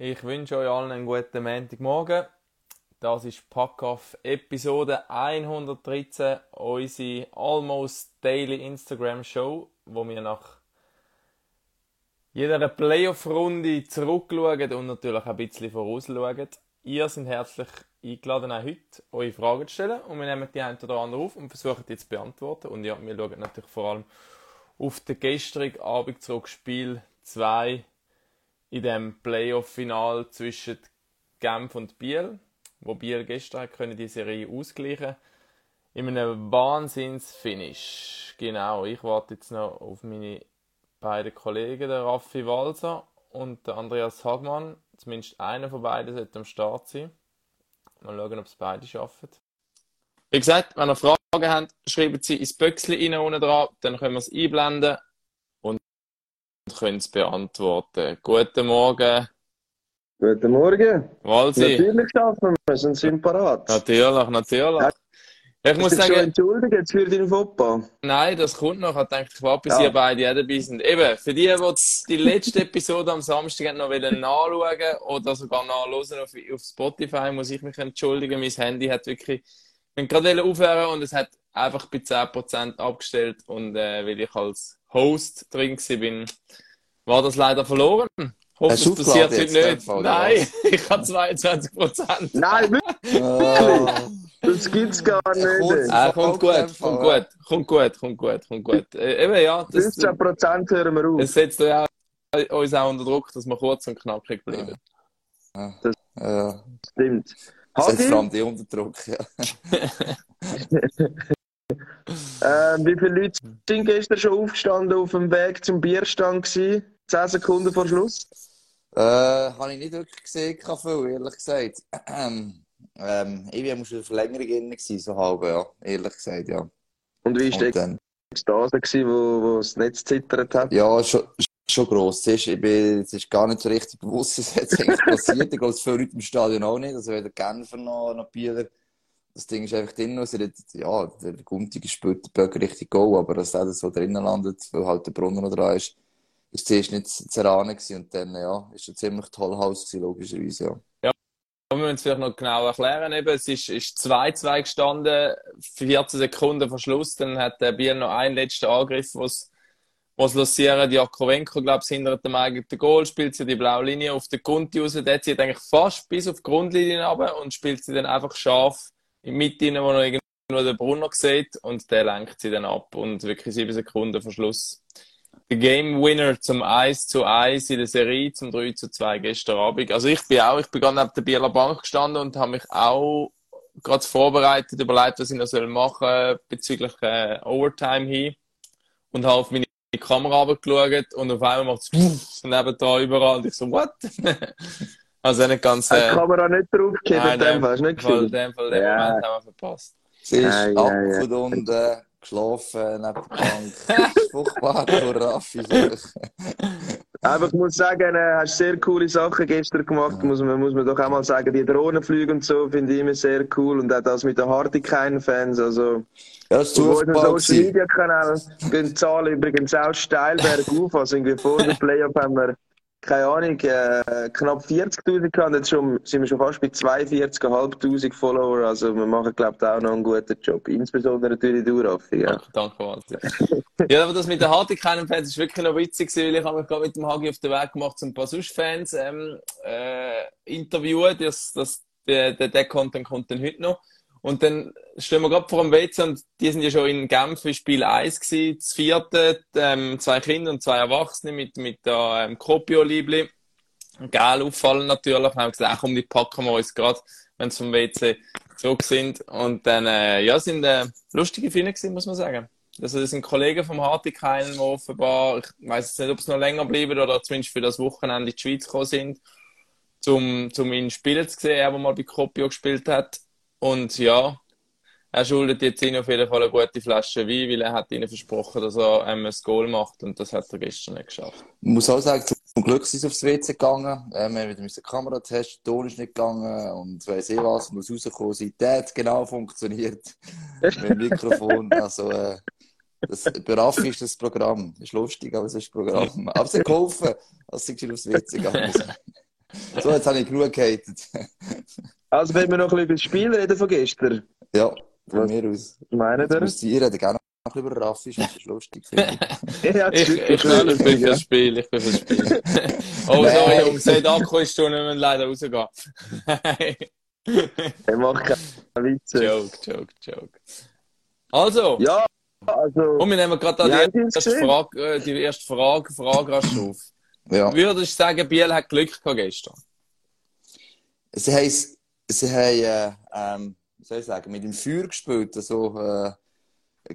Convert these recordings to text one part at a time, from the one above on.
Ich wünsche euch allen einen guten Montagmorgen. Das ist Packoff Episode 113, unsere Almost Daily Instagram Show, wo wir nach jeder Playoff-Runde zurückschauen und natürlich ein bisschen vorausschauen. Ihr seid herzlich eingeladen, auch heute eure Fragen zu stellen und wir nehmen die eine oder andere auf und versuchen die zu beantworten. Und ja, wir schauen natürlich vor allem auf den gestrigen Abend zurück, Spiel 2 in dem Playoff-Final zwischen Genf und Biel, wo Biel gestern können die Serie ausgleichen in einem Wahnsinns-Finish. Genau, ich warte jetzt noch auf meine beiden Kollegen, der Raffi Walser und der Andreas Hagmann. Zumindest einer von beiden sollte am Start sein. Mal schauen, ob es beide schaffen. Wie gesagt, wenn ihr Fragen habt, schreibt sie ins Böckchen rein dann können wir es einblenden können es beantworten. Guten Morgen. Guten Morgen. Walsi. Natürlich schaffen wir es und sind parat. Natürlich, natürlich. Ja. Ich muss sagen. Entschuldigen jetzt für deinen Foppa? Nein, das kommt noch. Ich denke, ich warte, bis ja. ihr beide auch dabei sind. Eben, für die, die die letzte Episode am Samstag noch nachschauen oder sogar nachhören auf, auf Spotify, muss ich mich entschuldigen. Mein Handy hat wirklich, ich gerade aufhören und es hat einfach bei 10% abgestellt und äh, weil ich als Host drin bin, war das leider verloren. Hoffe, das passiert heute nicht. Fall, Nein, ich habe 22 Prozent. Nein, wirklich? Oh. Das gibt's gar nicht. Ah, kommt gut, kommt gut, kommt gut, kommt gut, kommt gut. Äh, eben, ja. Das, 15 Prozent hören wir auf. Es setzt ja uns auch unter Druck, dass wir kurz und knackig bleiben. Ja. Das ja. stimmt. Das setzt vor allem die unter Druck, ja. äh, wie viele Leute sind gestern schon aufgestanden auf dem Weg zum Bierstand gewesen? 10 Sekunden vor Schluss? Äh, habe ich nicht wirklich gesehen, viel, ehrlich gesagt. Ähm, ähm, ich war schon Verlängerung drin, so halb, ja, ehrlich gesagt, ja. Und wie war die Ekstase, wo, wo das Netz zittert hat? Ja, schon, schon gross. Es ist, ich bin, es ist gar nicht so richtig bewusst, was jetzt eigentlich passiert. Ich glaube, es viele Leute im Stadion auch nicht. Also weder Genfer noch, noch Bieler. Das Ding ist einfach drin. Also, ja, der Guntige spielt den Böck richtig go, aber dass er so drinnen landet, weil halt der Brunner noch dran ist, ist zuerst nicht gewesen. Und dann, ja, ist ein ziemlich toll Haus logischerweise, ja. Ja, wir müssen es vielleicht noch genau erklären. Eben, es ist 2-2 gestanden, 14 Sekunden vor Schluss. Dann hat der Biel noch einen letzten Angriff, was was losieren. Jakovenko, glaube ich, hinter dem eigenen Goal, spielt sie die blaue Linie auf den Kunti raus. Der zieht eigentlich fast bis auf die Grundlinie runter und spielt sie dann einfach scharf die Mitte, wo noch irgendwo der Brunner sieht und der lenkt sie dann ab und wirklich sieben Sekunden vor Schluss der Game Winner zum 1 zu 1 in der Serie, zum 3 zu 2 gestern Abend. Also ich bin auch, ich bin gerade neben der Bieler Bank gestanden und habe mich auch gerade vorbereitet, überlegt, was ich noch soll machen bezüglich äh, Overtime hin und habe auf meine Kamera geschaut und auf einmal macht es neben da überall und ich so, what? also nicht ganz... Äh, die Kamera nicht draufgegeben, in dem Fall, hast du nicht gesehen? In dem Fall, den ja. Moment haben wir verpasst. Sie ist ja, ja, ja. und äh, geschlafen neben der Bank. Furchtbar, Raffi. Aber ich muss sagen, äh, hast sehr coole Sachen gestern gemacht, muss man, muss man doch auch mal sagen. Die Drohnenflüge und so finde ich immer sehr cool und auch das mit den Hartikainen-Fans. Also, ja, das ist auf Social Media Kanal gehen die Zahlen übrigens auch steil bergauf. Also irgendwie vor dem Playoff haben wir keine Ahnung, äh, knapp 40.000 gehabt. Jetzt schon, sind wir schon fast bei 42.500 Follower. Also wir machen, glaube ich, auch noch einen guten Job. Insbesondere natürlich du, Raffi. Ja. Danke, danke ja, aber das mit den Hagi-Fans ist wirklich noch witzig, weil ich habe mich gerade mit dem Hagi auf den Weg gemacht, um ein paar Sush-Fans ähm, äh, interviewen. Das, das, der, der, der Content kommt dann heute noch. Und dann stehen wir gerade vor dem WC und die sind ja schon in Genf für Spiel 1 gewesen, das vierte, ähm, zwei Kinder und zwei Erwachsene mit, mit der ähm, Kopio-Liebli. Geil auffallen natürlich. Wir haben gesagt, komm, die packen wir uns gerade, wenn sie vom WC zurück sind. Und dann, äh, ja, sind äh, lustige Filme gewesen, muss man sagen. Also, das sind Kollegen vom Hartikainen, die offenbar, ich weiß jetzt nicht, ob es noch länger bleiben oder zumindest für das Wochenende in die Schweiz gekommen sind, zum, zum ihn spielen zu sehen, der mal bei Kopio gespielt hat. Und ja, er schuldet jetzt ihnen auf jeden Fall eine gute Flasche Wein, weil er hat ihnen versprochen, dass er ähm, ein Goal macht und das hat er gestern nicht geschafft. Ich muss auch sagen, zum Glück sind sie aufs WC gegangen. Ähm, wir haben wieder Kamera testen, der Ton ist nicht gegangen und weiss eh was, muss rausgekommen sein. Der hat genau funktioniert mit dem Mikrofon. Also, äh, das, bei Raffi ist das Programm. Das ist lustig, aber es ist das Programm. Aber es hat geholfen, als sie aufs WC gegangen sind. So, jetzt habe ich genug gehatet. Also, wenn wir noch ein bisschen über das Spiel reden von gestern. Ja, von Was? mir aus. Meinen ihr? müsst ihr reden, gerne noch über Raffi, das ist lustig. Ja, Ich, ich, ich bin fürs Spiel, ich bin fürs Spiel. Oh, Nein. sorry, Jungs, der Akku ist schon, wir müssen leider rausgehen. Er macht keine Witze. joke, joke, joke. Also, Ja, also, und wir nehmen gerade die erste? Frage, äh, die erste Frage, Frage rasch auf. Ja. Würdest du sagen, Biel hat Glück gehabt gestern? Sie haben, sie haben äh, ähm, wie soll ich sagen, mit dem Feuer gespielt. Also, äh,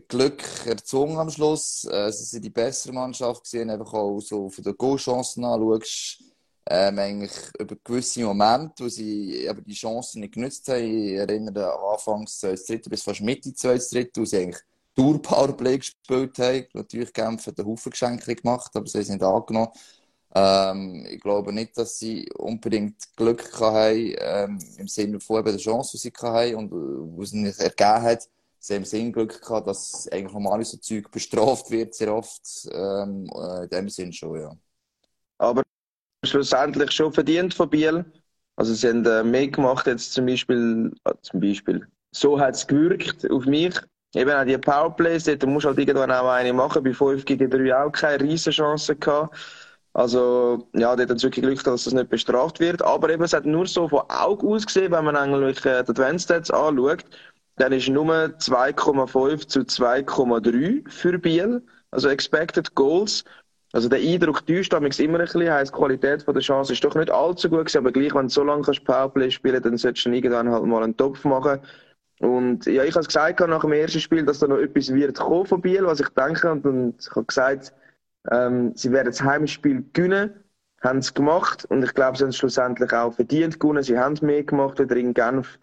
Glück erzwungen am Schluss. Äh, sie sind die bessere Mannschaft gesehen, einfach auch so von den Goalchancen anschaust. Ähm, eigentlich über gewisse Momente, wo sie aber die Chancen nicht genutzt haben. Ich erinnere an Anfangs 2. Dritte bis fast Mitte 2. Dritte, wo sie eigentlich Tour Powerplay gespielt haben. Natürlich hat einen Haufen Geschenke gemacht, aber sie haben es nicht angenommen. Ähm, ich glaube nicht, dass sie unbedingt Glück hatten, ähm, im Sinne von eben der Chance, die sie hatten und äh, wo es nicht ergeben hat. Sie haben Sinn Glück gehabt, dass eigentlich normal so Zeug bestraft wird, sehr oft. Ähm, äh, in dem Sinn schon, ja. aber schlussendlich schon verdient von Biel. Also, sie haben äh, mehr gemacht, jetzt zum Beispiel, äh, zum Beispiel. So hat es gewirkt auf mich. Eben auch die Powerplays, dort musst du halt irgendwann auch eine machen. Bei 5 gegen 3 auch keine riesen Chance gehabt. Also, ja, dort hat es wirklich Glück gehabt, dass das nicht bestraft wird. Aber eben, es hat nur so von Auge ausgesehen, wenn man eigentlich äh, die Advanced Stats anschaut. Dann ist nur 2,5 zu 2,3 für Biel. Also Expected Goals. Also der Eindruck täuscht damals immer ein bisschen, heisst, die Qualität der Chance ist doch nicht allzu gut gewesen, aber gleich, wenn du so lange kannst Powerplay spielen dann solltest du dann irgendwann halt mal einen Topf machen. Und ja, ich habe es gesagt nach dem ersten Spiel, dass da noch etwas wird kommen von Biel, was ich denke. Und, ich habe gesagt, ähm, sie werden das Heimspiel gewinnen, haben es gemacht. Und ich glaube, sie haben es schlussendlich auch verdient gewonnen. Sie haben mehr gemacht wieder in Genf.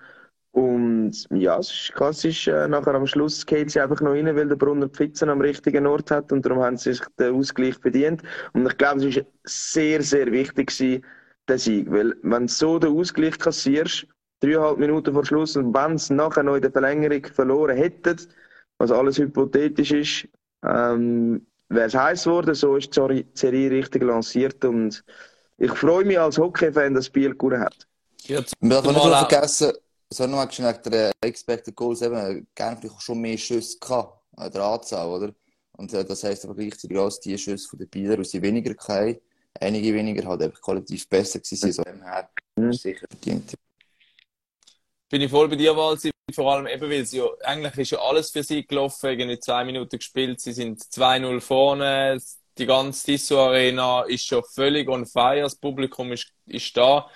Und ja, es ist klassisch, äh, nachher am Schluss geht sie einfach noch rein, weil der Brunner Pfitzen am richtigen Ort hat und darum haben sie sich den Ausgleich verdient. Und ich glaube, es ist sehr, sehr wichtig gewesen, der Sieg, weil wenn du so den Ausgleich kassierst, dreieinhalb Minuten vor Schluss und wenn sie nachher noch in der Verlängerung verloren hätten, was alles hypothetisch ist, ähm, wäre es heiß geworden, so ist die Serie richtig lanciert und ich freue mich als Hockey-Fan, dass Biel gewonnen hat. Ja, Wir dürfen nicht vergessen, so noch mal schnell der Expected Goals eben, gerne vielleicht schon mehr Schüsse gehabt, äh, der Anzahl, oder? Und äh, das heisst aber gleichzeitig auch, dass die Schüsse von den Bieler, die sie weniger hatten, einige weniger halt einfach qualitativ besser gewesen sind. So dem her Mhm. sicher verdient. bin ich voll bei dir, Walsi. Vor allem eben, weil sie ja, eigentlich ist ja alles für sie gelaufen, irgendwie zwei Minuten gespielt, sie sind 2-0 vorne, die ganze Tissot-Arena ist schon völlig on fire, das Publikum ist, ist da.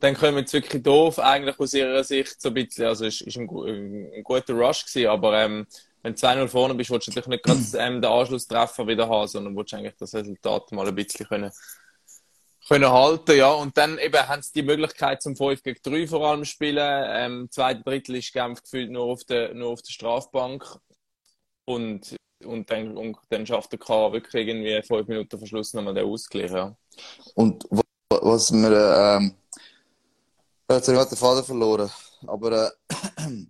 Dann kommen sie wirklich doof, eigentlich aus ihrer Sicht so ein bisschen, also es ist ein, ein guter Rush gewesen, aber ähm, wenn du 2-0 vorne bist, willst du natürlich nicht gerade ähm, den Anschlusstreffer wieder haben, sondern willst eigentlich das Resultat mal ein bisschen können können halten, ja. Und dann eben haben sie die Möglichkeit zum 5 gegen 3 vor allem spielen. Ähm, zweite Drittel ist Genf gefühlt nur auf der, nur auf der Strafbank. Und, und dann, und dann schafft der K wirklich irgendwie fünf Minuten vor Schluss nochmal den Ausgleich, ja. Und wa- was äh, ähm, jetzt habe ich den Vater verloren, aber, äh,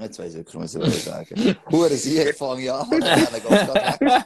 jetzt weiss ich wirklich, was ich sagen. Hure Sieg, fange ich an.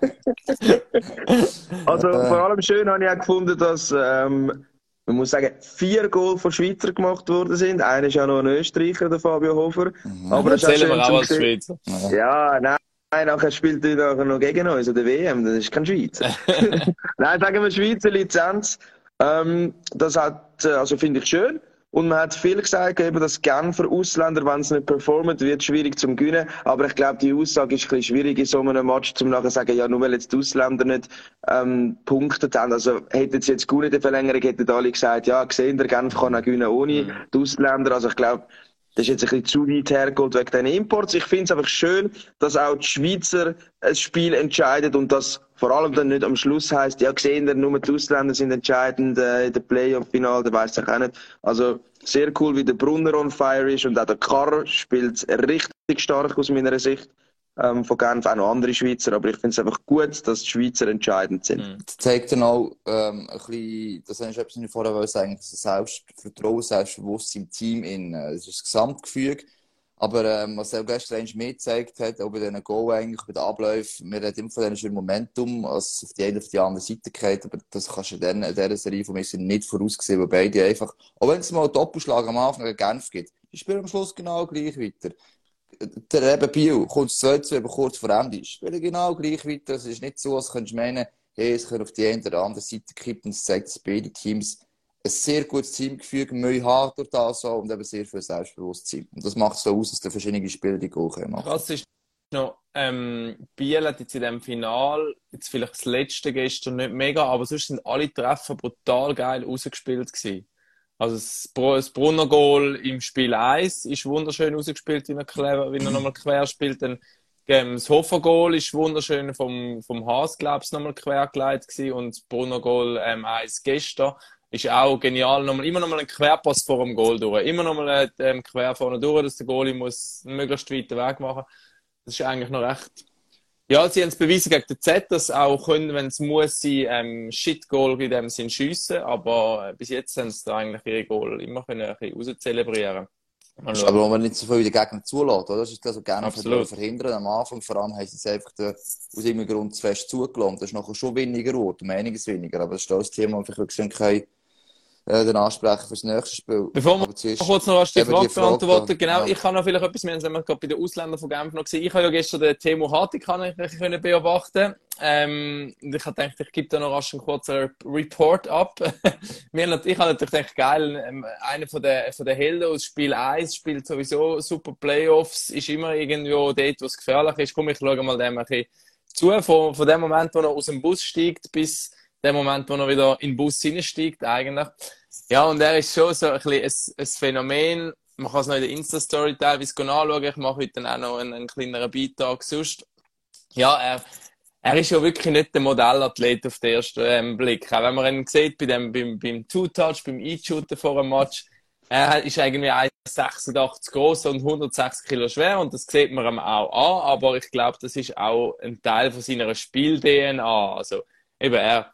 Also Äh. vor allem schön habe ich auch gefunden, dass ähm, man muss sagen, vier Goal von Schweizer gemacht worden sind. Einer ist ja noch ein Österreicher, der Fabio Hofer. Aber es ist auch Erzählen schön wir auch als. Schweizer. Ja, nein, nein, nachher spielt er nachher noch gegen uns der WM, das ist kein Schweizer. nein, sagen wir Schweizer Lizenz. Ähm, das hat, äh, also finde ich schön. Und man hat viel gesagt, eben, dass Genfer Ausländer, wenn sie nicht performen, wird es schwierig zum Gewinnen. Aber ich glaube, die Aussage ist ein bisschen schwierig in so einem Match, zum nachher sagen, ja, nur weil jetzt die Ausländer nicht ähm, punktet haben. Also hätten sie jetzt gewonnen in der Verlängerung, hätten alle gesagt, ja, gesehen, der Genf kann auch gewinnen ohne die Ausländer. Also ich glaube, das ist jetzt ein bisschen zu weit hergeholt wegen den Imports. Ich finde es einfach schön, dass auch die Schweizer ein Spiel entscheidet und das vor allem dann nicht am Schluss heißt, ja, gesehen, nur die Ausländer sind entscheidend äh, in der Playoff-Final, da weiß ich auch nicht. Also sehr cool, wie der Brunner on fire ist und auch der Karr spielt richtig stark aus meiner Sicht ähm, von Genf, auch noch andere Schweizer, aber ich finde es einfach gut, dass die Schweizer entscheidend sind. Mhm. Das zeigt dann auch ähm, ein bisschen, das ist etwas, was ich vorher sagen, das Selbstvertrauen, Selbstbewusstsein im Team, in, äh, das ist das Gesamtgefüge. Aber ähm, was er gestern eigentlich mehr gezeigt hat, auch bei diesen Goal eigentlich, bei den Abläufen, wir reden immer von diesem schönen Momentum, als auf die eine auf die andere Seite geht, aber das kannst du in dieser Serie von mir nicht vorausgesehen, weil beide einfach, auch wenn es mal einen Doppelschlag am Anfang gegen Genf gibt, die spielen am Schluss genau gleich weiter. Der eben Biel kommt 2-2, aber kurz vor Ende, spielen genau gleich weiter. Es ist nicht so, als könntest du meinen, hey, es können auf die eine oder andere Seite kippen. Es zeigt, dass beide Teams ein sehr gutes Teamgefüge Mühe haben durch das so, und eben sehr viel Selbstbewusstsein. Und das macht so aus, dass der verschiedene Spieler die Goal machen. Krass ist noch, ähm, Biel hat jetzt in dem Final, jetzt vielleicht das letzte gestern nicht mega, aber sonst sind alle Treffer brutal geil rausgespielt gewesen. Also das, Brunner Goal im Spiel 1 ist wunderschön rausgespielt, wie er, wie er nochmal quer spielt. Dann das Hofer Goal ist wunderschön vom, vom Haas, glaube ich, nochmal quergeleitet gewesen. Und das Brunner Goal ähm, 1 gestern ist auch genial. Nochmal, immer nochmal ein Querpass vor dem Goal durch. Immer nochmal ähm, quer vorne durch, dass der Goalie muss möglichst weiten Weg machen. Das ist eigentlich noch recht. Ja, sie haben es bewiesen gegen den Z, dass auch können, wenn es muss, sie ähm, Shit-Goal in dem Sinn schiessen. Aber äh, bis jetzt haben sie da eigentlich ihre Goal immer können ein bisschen rauszelebrieren. Aber wo man nicht so viel der Gegner zulässt, oder? Das ist was gerne verhindern. Am Anfang vor allem haben sie es einfach da, aus irgendeinem Grund zu fest zugelassen. Das ist nachher schon weniger Ort, um einiges weniger. Aber das ist das Thema, das ich wirklich äh, den ansprechen fürs nächste Spiel. Bevor wir kurz noch die Frage, beantworten, genau, ja. ich kann noch vielleicht etwas, wir haben es gerade bei den Ausländern von Genf noch gesehen, ich habe ja gestern den Timo Hartig können beobachten ähm, ich habe gedacht, ich gebe da noch rasch einen kurzen Report ab. ich habe natürlich gedacht, geil, ähm, einer von den, von den Helden aus Spiel 1 spielt sowieso super Playoffs, ist immer irgendwo dort, wo es gefährlich ist. Komm, ich schaue mal dem ein bisschen zu, von, von dem Moment, wo er aus dem Bus steigt, bis der Moment, wo er wieder in den Bus hineinsteigt, eigentlich. Ja, und er ist schon so ein, bisschen ein, ein Phänomen. Man kann es noch in der Insta-Story teilweise anschauen. Ich mache heute dann auch noch einen, einen kleineren Beitrag sonst. Ja, er, er ist ja wirklich nicht der Modellathlet auf den ersten ähm, Blick. Auch wenn man ihn sieht bei dem, beim, beim Two-Touch, beim E-Shooter vor einem Match, er ist irgendwie 1,86 groß und 160 Kilo schwer und das sieht man ihm auch an, aber ich glaube, das ist auch ein Teil von seiner Spiel-DNA. Also, eben, er,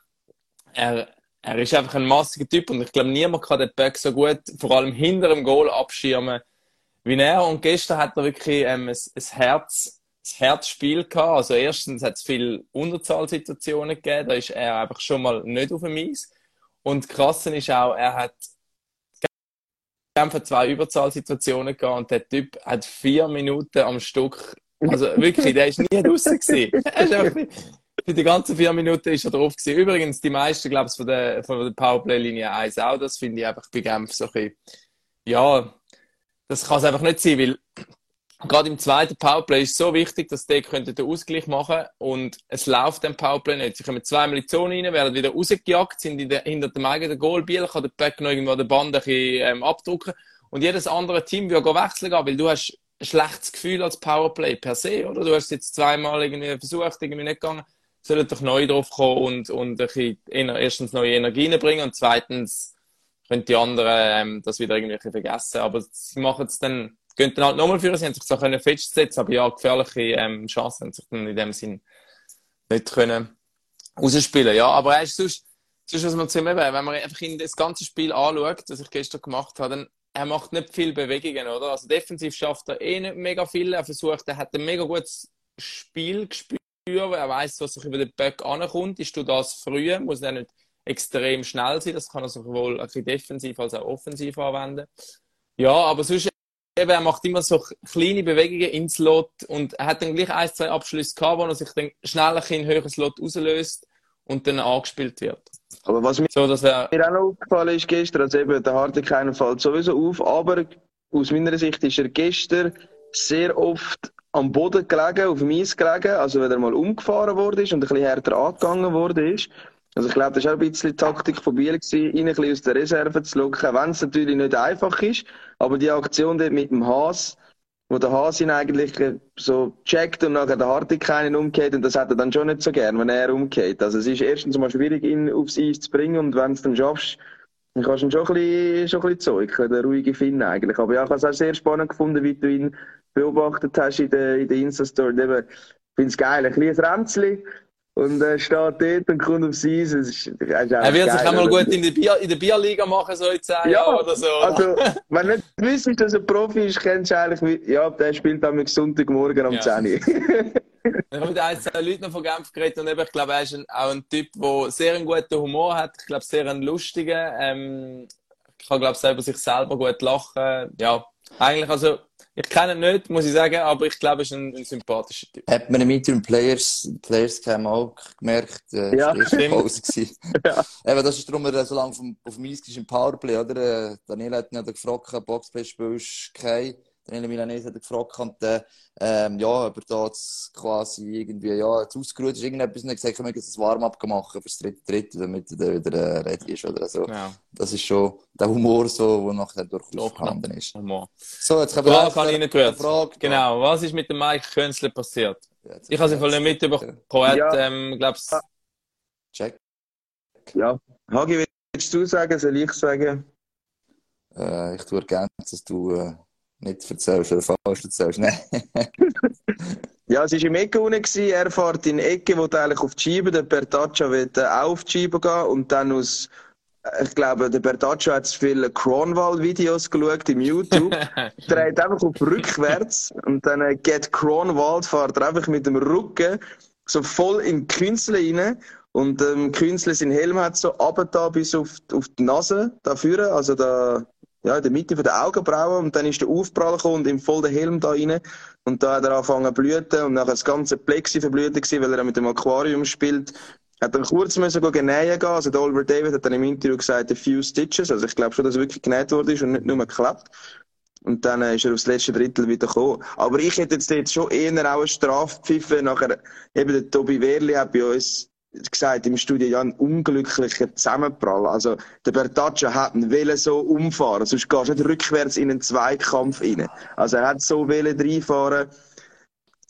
er, er ist einfach ein massiger Typ und ich glaube, niemand kann den Böck so gut, vor allem hinter dem Goal abschirmen wie er. Und gestern hat er wirklich ähm, ein, ein Herz, ein Herzspiel gehabt. Also erstens hat es viele Unterzahlsituationen gegeben, da ist er einfach schon mal nicht auf dem Eis. Und krass ist auch, er hat einfach zwei Überzahlsituationen gehabt und der Typ hat vier Minuten am Stück, also wirklich, der ist nie draußen gewesen. für die ganzen vier Minuten ist er drauf gewesen. Übrigens, die meisten, glaube ich, von der, von der Powerplay-Linie 1 auch. Das finde ich einfach bei Genf so ein bisschen, ja, das kann es einfach nicht sein, weil gerade im zweiten Powerplay ist es so wichtig, dass die den Ausgleich machen und es läuft dem Powerplay nicht. Sie kommen zweimal in die Zone rein, werden wieder rausgejagt, sind der, hinter dem eigenen Goal. Biel kann der Back noch irgendwo den Band ein bisschen, ähm, abdrucken und jedes andere Team will wechseln gehen, weil du hast ein schlechtes Gefühl als Powerplay per se, oder? Du hast jetzt zweimal irgendwie versucht, irgendwie nicht gegangen sollen doch neu drauf kommen und, und ein erstens neue Energien bringen und zweitens können die anderen ähm, das wieder irgendwie vergessen. Aber sie machen es dann, gehen dann halt nochmal für, sie haben sich so können festsetzen, aber ja, gefährliche ähm, Chancen haben sich dann in dem Sinn nicht können rausspielen. Ja, aber er ist sonst, sonst was man zu ihm wenn man einfach in das ganze Spiel anschaut, das ich gestern gemacht habe, dann er macht nicht viel Bewegungen, oder? Also defensiv schafft er eh nicht mega viel. Er versucht, er hat ein mega gutes Spiel gespielt weil er weiß, was sich über den Böck ankommt. Ist du das früh, muss er nicht extrem schnell sein. Das kann er sowohl ein bisschen defensiv als auch offensiv anwenden. Ja, aber sonst eben, er macht immer so kleine Bewegungen ins Lot und er hat dann gleich ein, zwei Abschlüsse gehabt, wo er sich dann schnell ein in höheres Lot auslöst und dann angespielt wird. Aber was mir, so, wär... mir auch noch aufgefallen ist gestern, also eben, der Harte keinen fällt sowieso auf, aber aus meiner Sicht ist er gestern sehr oft am Boden gelegen, auf dem Eis gelegen, also wenn er mal umgefahren wurde und ein bisschen härter angegangen wurde. Also ich glaube, das war auch ein bisschen die Taktik von Biel, gewesen, ihn ein bisschen aus der Reserve zu locken, wenn es natürlich nicht einfach ist. Aber die Aktion dort mit dem Haas, wo der Haas ihn eigentlich so checkt und nachher der Hartig keinen umgeht und das hat er dann schon nicht so gern, wenn er umgeht. Also es ist erstens mal schwierig, ihn aufs Eis zu bringen und wenn es dann schaffst, dann kannst du ihn schon ein bisschen, schon ein bisschen zeugen, der ruhige Finn eigentlich. Aber ja, ich habe es auch sehr spannend gefunden, wie du ihn beobachtet hast in der, in der Insta-Story. Ich finde es geil. Ein kleines Ränzchen, Und er steht dort und kommt aufs Eis. Es ist, es ist Er wird sich geil, einmal oder? gut in der, Bier, in der Bierliga machen, so in 10 Ja, Jahren oder so. Also, wenn du nicht wüsstest, dass er Profi ist, kennst du eigentlich, ja, der spielt am Sonntagmorgen um Ja. 10 Uhr. Ich habe mit ein, zwei Leuten noch von Genf geredet und eben, ich glaube, er ist ein, auch ein Typ, der sehr einen guten Humor hat. Ich glaube, sehr einen lustigen. Ähm, ich kann, glaube ich, selber sich selber gut lachen. Ja, eigentlich, also, ich kenne ihn nicht, muss ich sagen, aber ich glaube, er ist ein, ein sympathischer Typ. Hat man im Interim Players, Players Cam auch gemerkt, äh, Ja. das war. Pause. Ja. Eben, das ist darum, er so lange vom, auf dem Eis ist im Powerplay, oder? Äh, Daniel hat ihn ja gefragt, Boxplay spielst du kein. Daniel Milanese hat ihn gefragt, und, äh, ähm, ja, ob er da jetzt quasi irgendwie, ja, jetzt ausgeruht ist, irgendetwas, und er hat gesagt, wir müssen ein Warm-up machen fürs dritte Dritte, damit er dann wieder äh, ready ist, oder so. Ja, Das ist schon der Humor, so, der nachher durchaus vorhanden ist. Humor. So, jetzt haben Frage wir habe ich nicht. Frage. Genau, was ist mit dem Mike Könzle passiert? Ja, jetzt- Ich habe es im Fall nicht mitbekommen. Ja. ähm, glaub's, Check. ja. Hagi, willst du sagen, soll ich sagen? Äh, ich tue ergänzen, dass du äh, nicht erzählst oder falsch erzählst. Nein. Ja, es war im Ecke unten. Er fährt in die Ecke, wo eigentlich auf die Scheibe, der Bertaccia will äh, auch auf die Scheibe gehen und dann aus, äh, ich glaube, der Bertaccia hat zu viele Cronwald-Videos geschaut im YouTube. dreht einfach auf rückwärts und dann äh, geht Cronwald, fährt er einfach mit dem Rücken so voll in die Künstler rein und ähm, Künstler sein Helm hat so runter bis auf, auf die Nase da vorne, also da, ja, in der Mitte von der Augenbrauen und dann ist der Aufprall gekommen und ihm voll der Helm da rein und da hat er angefangen zu blüten und nachher das ganze Plexi verblüht gewesen, weil er mit dem Aquarium spielt. Hat dann kurz müssen genähen gehen. Also der Oliver David hat dann im Interview gesagt, a few stitches. Also ich glaube schon, dass er wirklich genäht ist und nicht nur geklebt. Und dann äh, ist er aufs letzte Drittel wieder gekommen. Aber ich hätte jetzt, jetzt schon eher auch eine Strafpfiffe. Nachher, eben der Tobi Wehrli hat bei uns gesagt im Studio, ja, ein unglücklicher Zusammenprall. Also, der Bertaccia hat ihn wollen so umfahren. Sonst gehst du nicht rückwärts in einen Zweikampf rein. Also, er hat so wollen reinfahren.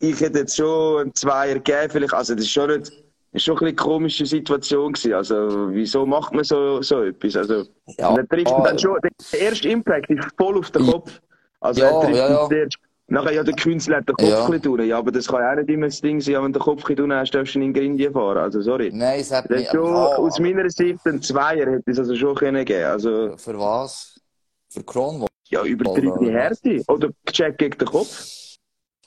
Ich hätte jetzt schon einen Zweier gegeben, vielleicht. Also, das ist schon nicht, ist schon ein bisschen eine komische Situation gewesen. Also, wieso macht man so, so etwas? Also, Ja, und er trifft ihn dann schon, der erste Impact ist voll auf den Kopf. Also Ja, er trifft ja, ja. zuerst. Nachher, ja, der Künstler hat den Kopf Ja. durch. Ja, aber das kann ja auch nicht immer das Ding sein, wenn du den Kopf durch hast, darfst du in Grindien fahren. Also, sorry. Nein, es hat ist schon, Ja, aus meiner Sicht, ein Zweier hätte es also schon können geben. Also, Für was? Für Kronwall? ja, übertriebene Härte. Oder Check gegen den Kopf.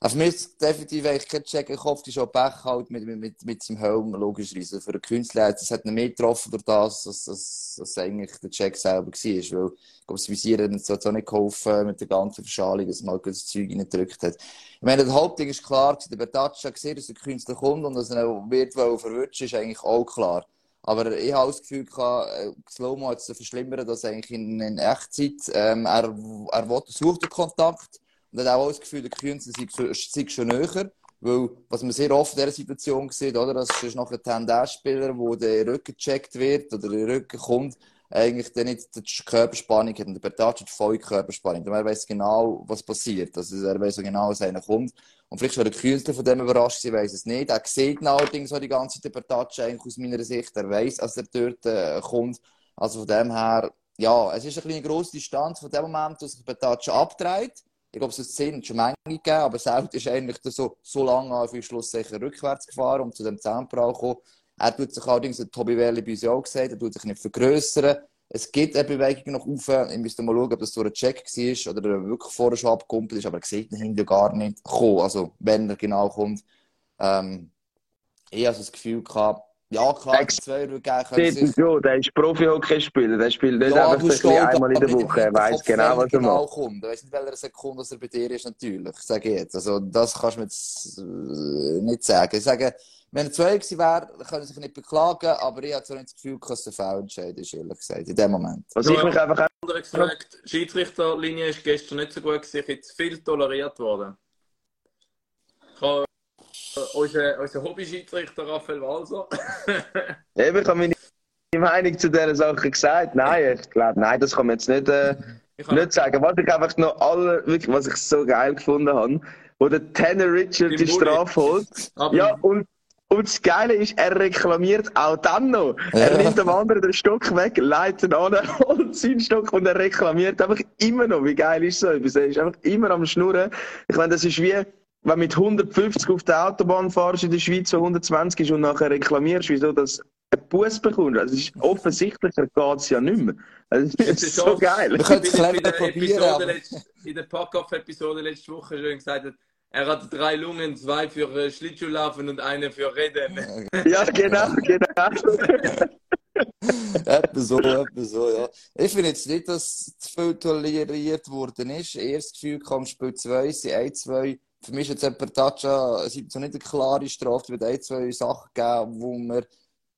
Also für mich ist definitiv eigentlich kein Check im Kopf, die schon Pech halt mit, mit, mit, mit seinem Helm, logischerweise. Für einen Künstler es hat ihn mehr getroffen durch das, dass, dass, dass eigentlich der Check selber war. Weil, ich glaube, das Visier hat uns auch nicht geholfen mit der ganzen Verschalung, dass man das Zeug reingedrückt hat. Ich meine, das Hauptding ist klar, der Bertaccia gesehen, dass der Künstler kommt und dass er wird wollen verwirrschen, ist eigentlich auch klar. Aber ich habe das Gefühl, äh, Slow-Mo hat es verschlimmert, dass eigentlich in, in Echtzeit, ähm, er, er will, sucht den Kontakt. Und hat auch das Gefühl, der Künstler sei, schon näher. Weil, was man sehr oft in dieser Situation sieht, oder? Das ist noch ein Tendenzspieler, wo der Rücken gecheckt wird oder der Rücken kommt, eigentlich dann nicht die Körperspannung hat. Und der Bertacci hat voll Körperspannung. Und er weiß genau, was passiert. Also, er weiß genau, was einer kommt. Und vielleicht war der Künstler von dem überrascht, ich weiß es nicht. Er sieht allerdings so die ganze Zeit, der Bertacci eigentlich aus meiner Sicht. Er weiß, dass er dort äh, kommt. Also von dem her, ja, es ist eine kleine grosse Distanz von dem Moment, wo sich Bertacci abdreht. Ich glaube, es sind schon Menge gegeben, aber selten ist eigentlich so, so lange an für Schluss sicher rückwärts gefahren, um zu dem Zusammenprall zu kommen. Er tut sich allerdings, hat Tobi Welli bei uns auch gesagt, er tut sich nicht vergrößern. Es gibt eine Bewegung nach oben. Ich müsste mal schauen, ob das durch einen Check war oder er wirklich vorher schon abgekumpelt ist, aber er sieht ihn hinten gar nicht kommen. Also, wenn er genau kommt. Ähm, ich habe so das Gefühl gehabt, ja, klar, die zwei würde gerne können Dort ist schon, der ist Profi-Hockeyspieler. Der spielt nicht einfach so ein bisschen einmal in der Woche. Er weiß genau, was er macht. Kommt. Er weiß nicht, welcher Sekunde dass er bei dir ist, natürlich. Sage ich jetzt. Also, das kannst du mir jetzt äh, nicht sagen. Ich sage, wenn er zwei gewesen wäre, kann er sich nicht beklagen, aber ich habe so nicht das Gefühl, dass es ein Foulentscheid ist, ehrlich gesagt, in dem Moment. Was ich mich einfach andere gesagt, die Schiedsrichterlinie ist gestern nicht so gut gewesen, ich jetzt viel toleriert worden. Ich habe unser, unser Hobby-Schiedsrichter Raphael Walser. Eben, ich habe meine Meinung zu dieser Sache gesagt. Nein, ich glaube, nein, das kann man jetzt nicht, äh, nicht sagen. Was ich einfach noch alle, wirklich, was ich so geil gefunden habe, wo der Tanner Richard die. Strafe holt. aber Ja, und, und das Geile ist, er reklamiert auch dann noch. Er Ja. nimmt dem anderen den Stock weg, leitet ihn an, holt seinen Stock und er reklamiert einfach immer noch. Wie geil ist so etwas? Er ist einfach immer am Schnurren. Ich meine, das ist wie, wenn du mit 150 auf der Autobahn fahrst in der Schweiz, wo 120 ist und nachher reklamierst, wieso das einen Bus bekommst. Also, ist offensichtlicher geht es ja nicht mehr. Also, das ist so geil. Wir können es clever probieren. In der Pack-Off-Episode letzte Woche schon gesagt, er hat drei Lungen, zwei für äh, Schlittschuhlaufen und eine für Reden. ja, genau, genau. etwa so, etwa so, ja. Ich finde jetzt nicht, dass zu viel toleriert worden ist. Erstes Gefühl kam Spiel 2, sie ein, zwei. Für mich ist jetzt Pertaccia es nicht eine klare Strafe, es wird ein, zwei Sachen geben, wo man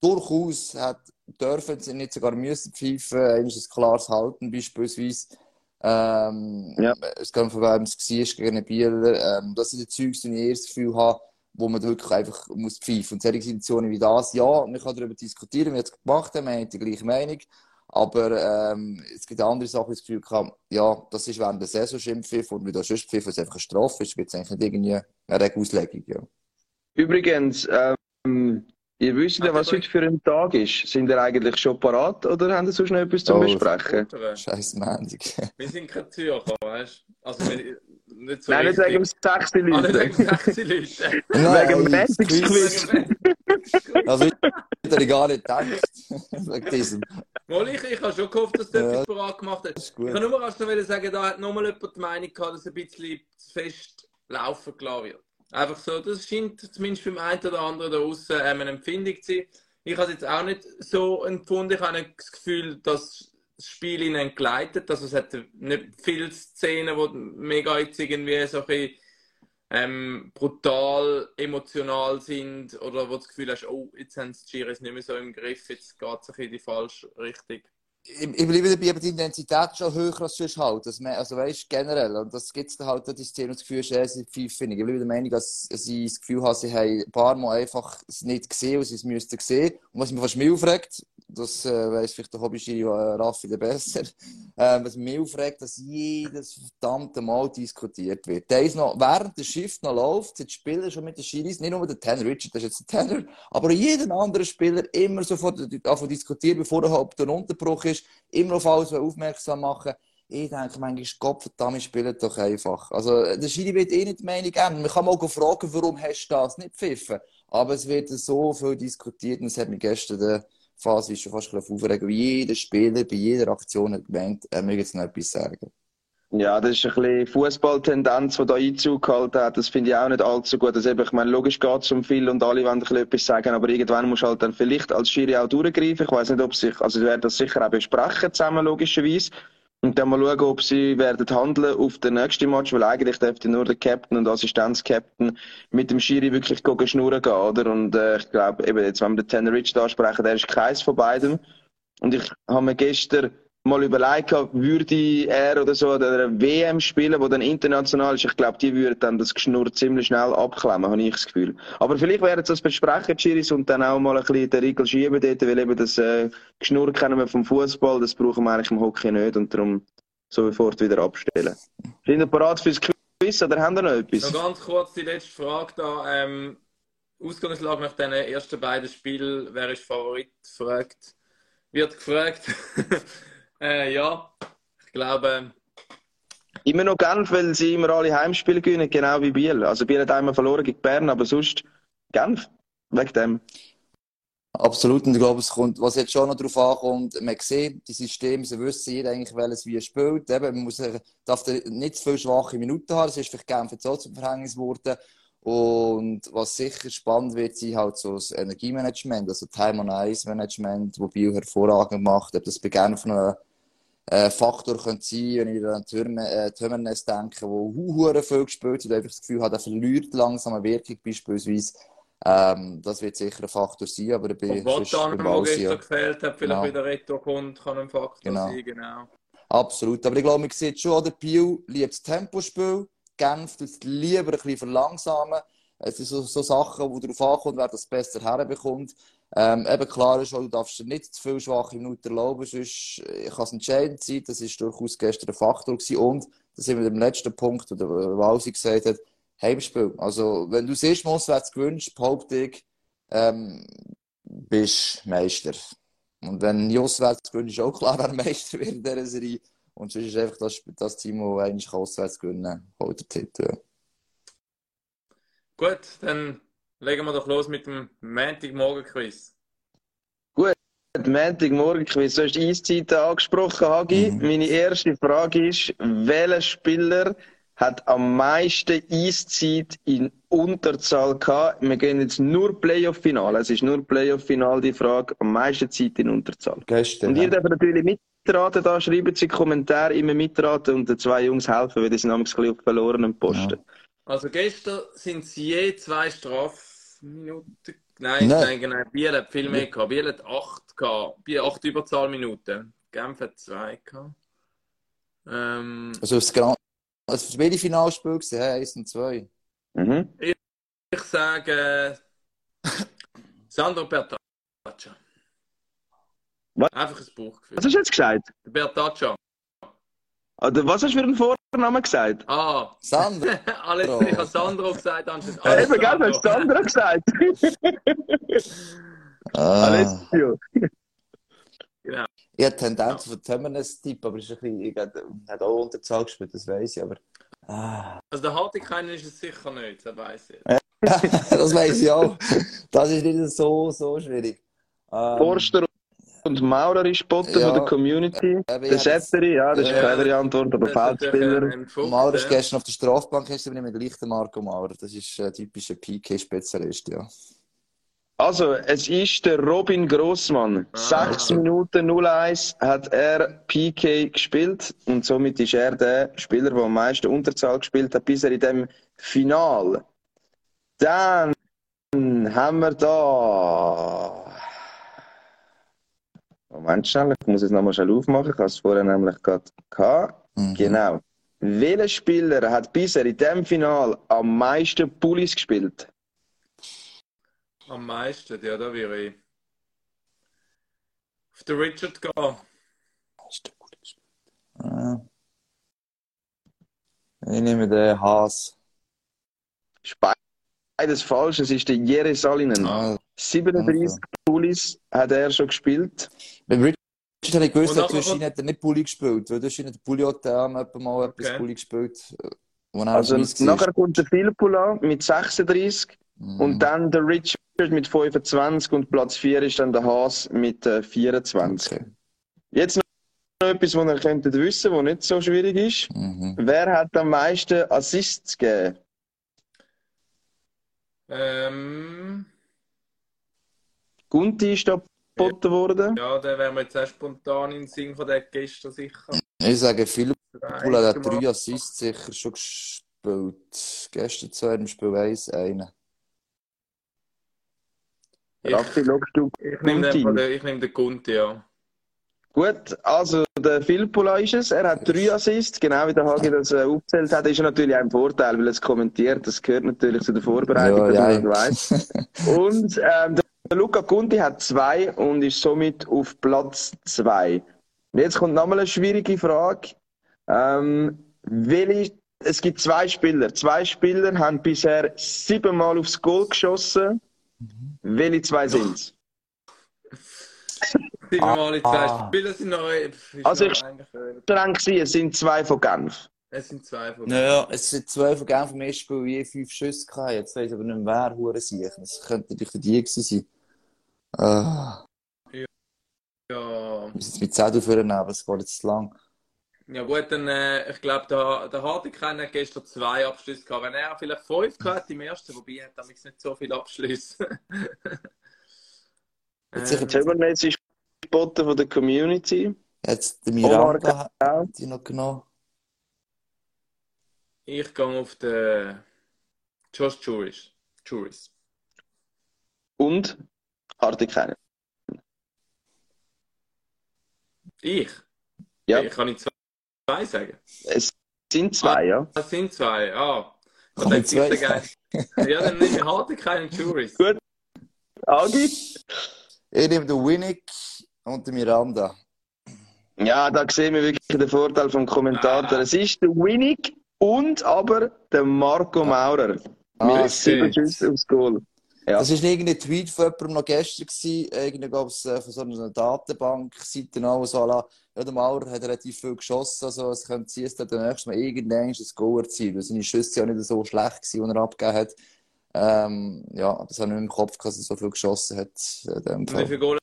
durchaus hat dürfen, sie nicht sogar müssen pfeifen. Ist ein klares Halten beispielsweise. Ähm, ja. Es kann von wem es war, gegen einen Bieler. Ähm, das sind die Zeugs, die ich erst das Gefühl habe, wo man wirklich einfach muss pfeifen. Und solche Situationen wie das, ja, man kann darüber diskutieren, wie wir es gemacht haben, wir haben die gleiche Meinung. Aber ähm, es gibt andere Sachen, das Gefühl habe, ja, das ist während der Saison Schimpfpfiff und wie das sonst Pfiff, es einfach eine Strafe ist, gibt es eigentlich nicht irgendwie eine Regelauslegung. Ja. Übrigens, ähm, ihr wisst ja, was heute für ein Tag ist. Sind ihr eigentlich schon parat oder haben ihr sonst noch etwas zu oh, besprechen? Scheiß Mendig. Wir sind keine Zürcher, weißt du? Also, nicht so Nein, nicht wegen dem sechsten Leuten. Ah, nicht wegen dem sechsten Leuten. wegen dem. Also, ich hätte gar nicht gedacht. wegen diesem. Mal, ich, ich habe schon gehofft, dass du ja, etwas parat gemacht hast. Ich kann nur noch sagen, da hat nochmal jemand die Meinung gehabt, dass ein bisschen zu fest laufen gelassen wird. Einfach so, das scheint zumindest beim einen oder anderen da außen ähm, eine Empfindung zu sein. Ich habe es jetzt auch nicht so empfunden. Ich habe das Gefühl, dass das Spiel ihnen entgleitet. Also es hat nicht viele Szenen, die mega jetzt irgendwie so ein ähm, brutal emotional sind oder wo du das Gefühl hast, oh, jetzt haben die Giris nicht mehr so im Griff, jetzt geht es in die falsche Richtung ich, ich bleibe dabei, aber die Intensität ist schon höher als sonst halt. Das, also weißt generell. Und das gibt es halt die Szene, das Gefühl, ist, sie pfeifen. Ich bleibe der Meinung, dass sie das Gefühl haben, sie haben ein paar Mal einfach es nicht gesehen, was sie es müssten sehen. Und was mich fast mehr aufregt, das äh, weiss vielleicht der Hobby-Schiri äh, Raffi der besser, äh, was mich aufregt, dass jedes verdammte Mal diskutiert wird. Der ist noch, während der Shift noch läuft, sind die Spieler schon mit den Schiris, nicht nur der Tanner Richard, das ist jetzt der Tanner, aber jeden anderen Spieler immer sofort davon diskutieren, bevor er überhaupt der Unterbruch ist, immer auf alles aufmerksam machen. Ich denke manchmal, Gott verdammt, spielt doch einfach. Also, der Schiri wird eh nicht die Meinung ändern. Man kann mal fragen, warum hast du das nicht pfiffen? Aber es wird so viel diskutiert und es hat mich gestern der Phase schon fast aufregen, wie jeder Spieler bei jeder Aktion hat gemeint, er möge jetzt noch etwas sagen. Ja, das ist ein bisschen Fußballtendenz, die da Einzug gehalten hat. Das finde ich auch nicht allzu gut. Also, ich meine, logisch geht es um viel und alle wollen ein etwas sagen, aber irgendwann muss halt dann vielleicht als Schiri auch durchgreifen. Ich weiß nicht, ob sich, also, sie werden das sicher auch besprechen zusammen, logischerweise. Und dann mal schauen, ob sie werden handeln auf den nächsten Match, weil eigentlich dürfte nur der Captain und Assistenz-Captain mit dem Schiri wirklich schnurren gehen, oder? Und äh, ich glaube, eben jetzt, wenn wir den Tanner Rich ansprechen, der ist keins von beidem. Und ich habe mir gestern mal überlegt würde er oder so eine WM spielen, wo dann international ist. Ich glaube, die würden dann das Geschnurr ziemlich schnell abklemmen, habe ich das Gefühl. Aber vielleicht werden sie das besprechen, Chiris, und dann auch mal ein bisschen den Riegel schieben dort, weil eben das äh, Geschnurr kennen wir vom Fußball, das brauchen wir eigentlich im Hockey nicht und darum sofort wieder abstellen. Sind ihr bereit fürs Quiz oder haben ihr noch etwas? Noch ganz kurz die letzte Frage da. Ähm, Ausgangslage nach den ersten beiden Spielen, wer ist Favorit? Fragt, wird gefragt. Äh, ja, ich glaube. Immer noch Genf, weil sie immer alle Heimspiele gewinnen, genau wie Biel. Also Biel hat einmal verloren gegen Bern, aber sonst Genf, wegen dem. Absolut, und ich glaube, es kommt, was jetzt schon noch darauf ankommt, man sieht, die Systeme, sie wissen jeder eigentlich, welches wie er spielt. Eben, man muss, darf nicht zu viele schwache Minuten haben, das ist vielleicht Genf jetzt auch zum Verhängnis geworden. Und was sicher spannend wird sein, halt so das Energiemanagement, also Time on Ice Management, wo Biel hervorragend macht, ob das bei Genf noch äh, Faktor könnte sein, wenn ich an Tömernes äh, denke, wo hu viel gespielt hat, einfach das Gefühl hat, er verliert langsam eine Wirkung beispielsweise. Ähm, das wird sicher ein Faktor sein, aber ich bin sonst dann, wo gestern gefehlt hat, vielleicht genau. wieder Retro kommt, kann ein Faktor genau. sein, genau. Absolut, aber ich glaube, man sieht schon, der Pio liebt das Tempospiel, Genf tut es lieber ein bisschen verlangsamen. Es sind so, so Sachen, wo darauf ankommt, wer das besser herbekommt. Ähm, eben klar ist, du darfst dir nicht zu viele schwache Minuten erlauben, sonst äh, kann es entscheidend sein. Das war durchaus gestern ein Faktor gewesen. Und das sind wir dem letzten Punkt, wo der Walsi gesagt hat, Heimspiel. Also, wenn du Mal auswärts gewinnst, behaupte ich, ähm, bist Meister. Und wenn du auswärts gewinnst, ist auch klar, wer Meister wird in dieser Serie. Und sonst ist einfach das, das Team, das eigentlich auswärts gewinnen kann, holt der Titel. Gut, dann legen wir doch los mit dem Montagmorgen-Quiz. Gut, Montagmorgen-Quiz. Du hast Eiszeiten angesprochen, Hagi. Mhm. Meine erste Frage ist, welcher Spieler hat am meisten Eiszeit in Unterzahl gehabt? Wir gehen jetzt nur Playoff-Finale. Es ist nur Playoff-Finale die Frage. Am meisten Zeit in Unterzahl. Gestern. Und ihr ja. dürft natürlich mitraten da, schreiben Sie Kommentare, immer mitraten und den zwei Jungs helfen, weil die sind nämlich ein bisschen auf verlorenen Posten. Also gestern sind es je zwei Strafminuten. Nein, Nein. nein, genau. Biel hat viel mehr gehabt. Biel hat acht gehabt. Biel acht Überzahlminuten. Genf hat zwei gehabt. Ähm, Also das Gran also für beide Finalspiele gesehen, hä? eins und zwei. Mhm. ich sage Sandro Bertaccia. Was? Einfach ein Bauchgefühl. Was hast du jetzt gesagt? Bertaccia. Was hast du für einen Vornamen gesagt? Ah, Sandro. alles, ich habe Sandro gesagt, anstatt Ja, eben, gell, du hast Sandra gesagt. Ah. Alessio. Genau. Ich habe Tendenz von Tömmernes-Typ, aber ist ein bisschen, ich hat, hat auch Unterzahl gespielt, das weiß ich, aber. Ah. Also der Hartikainen ist es sicher nicht, das weiß ich. das weiß ich auch. Das ist nicht so, so schwierig. Ähm, Forster und Maurer ist Spotter Ja. von der Community. eben, ich Der Setteri, ja, das ist Ja. eine clevere Antwort, aber Das ist natürlich Feldspieler. Maurer ist gestern auf der Strafbank, ist aber nicht mit der leichten Marco Maurer. Das ist ein typischer PK-Spezialist, ja. Also, es ist der Robin Grossmann. Ah. 6 Minuten 01 hat er PK gespielt und somit ist er der Spieler, der am meisten Unterzahl gespielt hat, bis er in dem Final. Dann haben wir da. Moment schnell, ich muss es nochmal schnell aufmachen. Ich habe es vorher nämlich gerade gehabt. Mhm. Genau. Welcher Spieler hat bisher in dem Final am meisten Pullis gespielt? Am meisten, ja, da wäre ich. Auf den Richard gehen. Ah. Ich nehme den Haas. Ist Beides falsch, es ist der Jere Salinen. Ah. 37 Pullis hat er schon gespielt. Beim Richard habe ich gewusst, Und du hat er nicht Pulli gespielt, weil du hast in der Pulli auch mal etwas Okay. Pulli gespielt. äh, er Also nachher kommt der Philippula mit 36 Mhm. und dann der Richard mit 25 und Platz 4 ist dann der Haas mit äh, 24. Okay. Jetzt noch etwas, was ihr könntet wissen, was nicht so schwierig ist. Mhm. Wer hat am meisten Assists gegeben? Ähm, Gunti ist da geboten worden. ja, der wäre mir jetzt auch spontan in den Sinn von der gestern sicher. Ich sage, Philipp Pula hat drei Assists sicher schon gespielt. Gestern zwei im Spiel 1, einen. Ich, Raffi, schaust du ich nehme Gunti? den, ich nehme den Gunti, ja. Gut, also der Philippula ist es. Er hat drei Assists, genau wie der Hagi das äh, aufgezählt hat. Ist ja natürlich ein Vorteil, weil er es kommentiert. Das gehört natürlich zu der Vorbereitung, Ja, dass man das weiss. Und ähm, der Luca Conti hat zwei und ist somit auf Platz zwei. Und jetzt kommt nochmal eine schwierige Frage. Ähm, welche, es gibt zwei Spieler. Zwei Spieler haben bisher siebenmal aufs Goal geschossen. Welche zwei sind es? Siebenmal in zwei Ah. Spiele sind noch. ist Also ich- gewesen, es sind zwei von Genf. Es sind zwei von Naja, es sind zwei von Genf im ersten Spiel je fünf Schüsse gehabt. Jetzt weiß ich aber nicht mehr, wer hure sich. Das könnte natürlich die gewesen sein. Ah, Ja, ich muss jetzt mit Zettel vornehmen, aber es geht jetzt zu lang. ja gut, dann, äh, ich glaube, der, der Hartikainen hat gestern zwei Abschlüsse gehabt. Wenn er vielleicht fünf gehabt im ersten, wobei er hat damals nicht so viele Abschlüsse. Jetzt sicher- ähm, Tömmernes ist geboten von der Community. Jetzt der Omar Miranda hat Auch. die noch genommen. ich gehe auf den Josh Juris. Juris. Und Hartikainen. Ich? Ja. Ich kann nicht zwei sagen. Es sind zwei, ja. Das sind zwei. Ah. Ich Komm, denke, zwei. ich sage, ja, dann nehme ich Hartikainen Juris. Gut. Agi? Ich nehme den Winnick und den Miranda. Ja, da sehen wir wirklich den Vorteil vom Kommentator. Es ist der Winnig und aber der Marco Maurer. Ah, mit sieben. Schüssen aufs Goal. Ja. Das war irgendein Tweet von jemandem noch gestern. Gewesen. Irgendwie gab es von so einer Datenbank-Seite auch so, la, ja, der Maurer hat relativ viel geschossen, also es könnte sein, dass er nächstes Mal irgendwann ein Goal erzielt. Weil seine Schüsse ja nicht so schlecht gewesen, die er abgegeben hat. Ähm, ja, das habe ich nicht im Kopf, dass er so viel geschossen hat. Wie viele Goal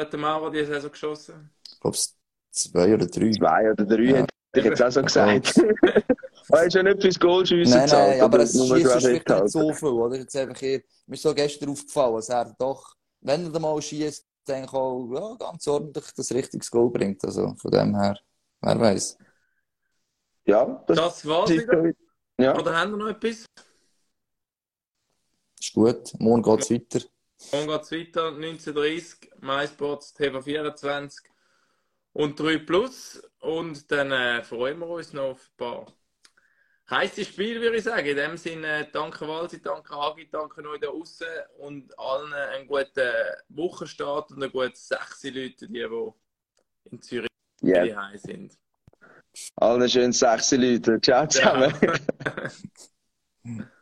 hat der Maurer diese Saison geschossen? Ich glaube, es zwei oder drei. Zwei oder drei, Ja. hätte ich jetzt auch so gesagt. Er ist ja nicht fürs Goalschiessen Nein, nein, aber oder? es schon vielleicht nicht so viel, oder? Jetzt einfach eher, mir ist so gestern aufgefallen, dass er doch, wenn er dann mal schießt, denke auch, ja, ganz ordentlich das richtige Goal bringt. Also von dem her, wer weiß. Ja, das, Das war's ist. Ja, Oder haben wir noch etwas? Ist gut. Morgen geht es weiter. Morgen geht's weiter, 1930, MySports, TV24 und 3 Plus. Und dann äh, freuen wir uns noch auf ein paar heiße Spiele, würde ich sagen. In dem Sinne, danke Walsi, danke Hagi, danke euch da außen und allen einen guten Wochenstart und ein gutes sechs Leute, die, die in Zürich yeah. sind. Allen schönen sechs Leute. Ciao zusammen. Ja.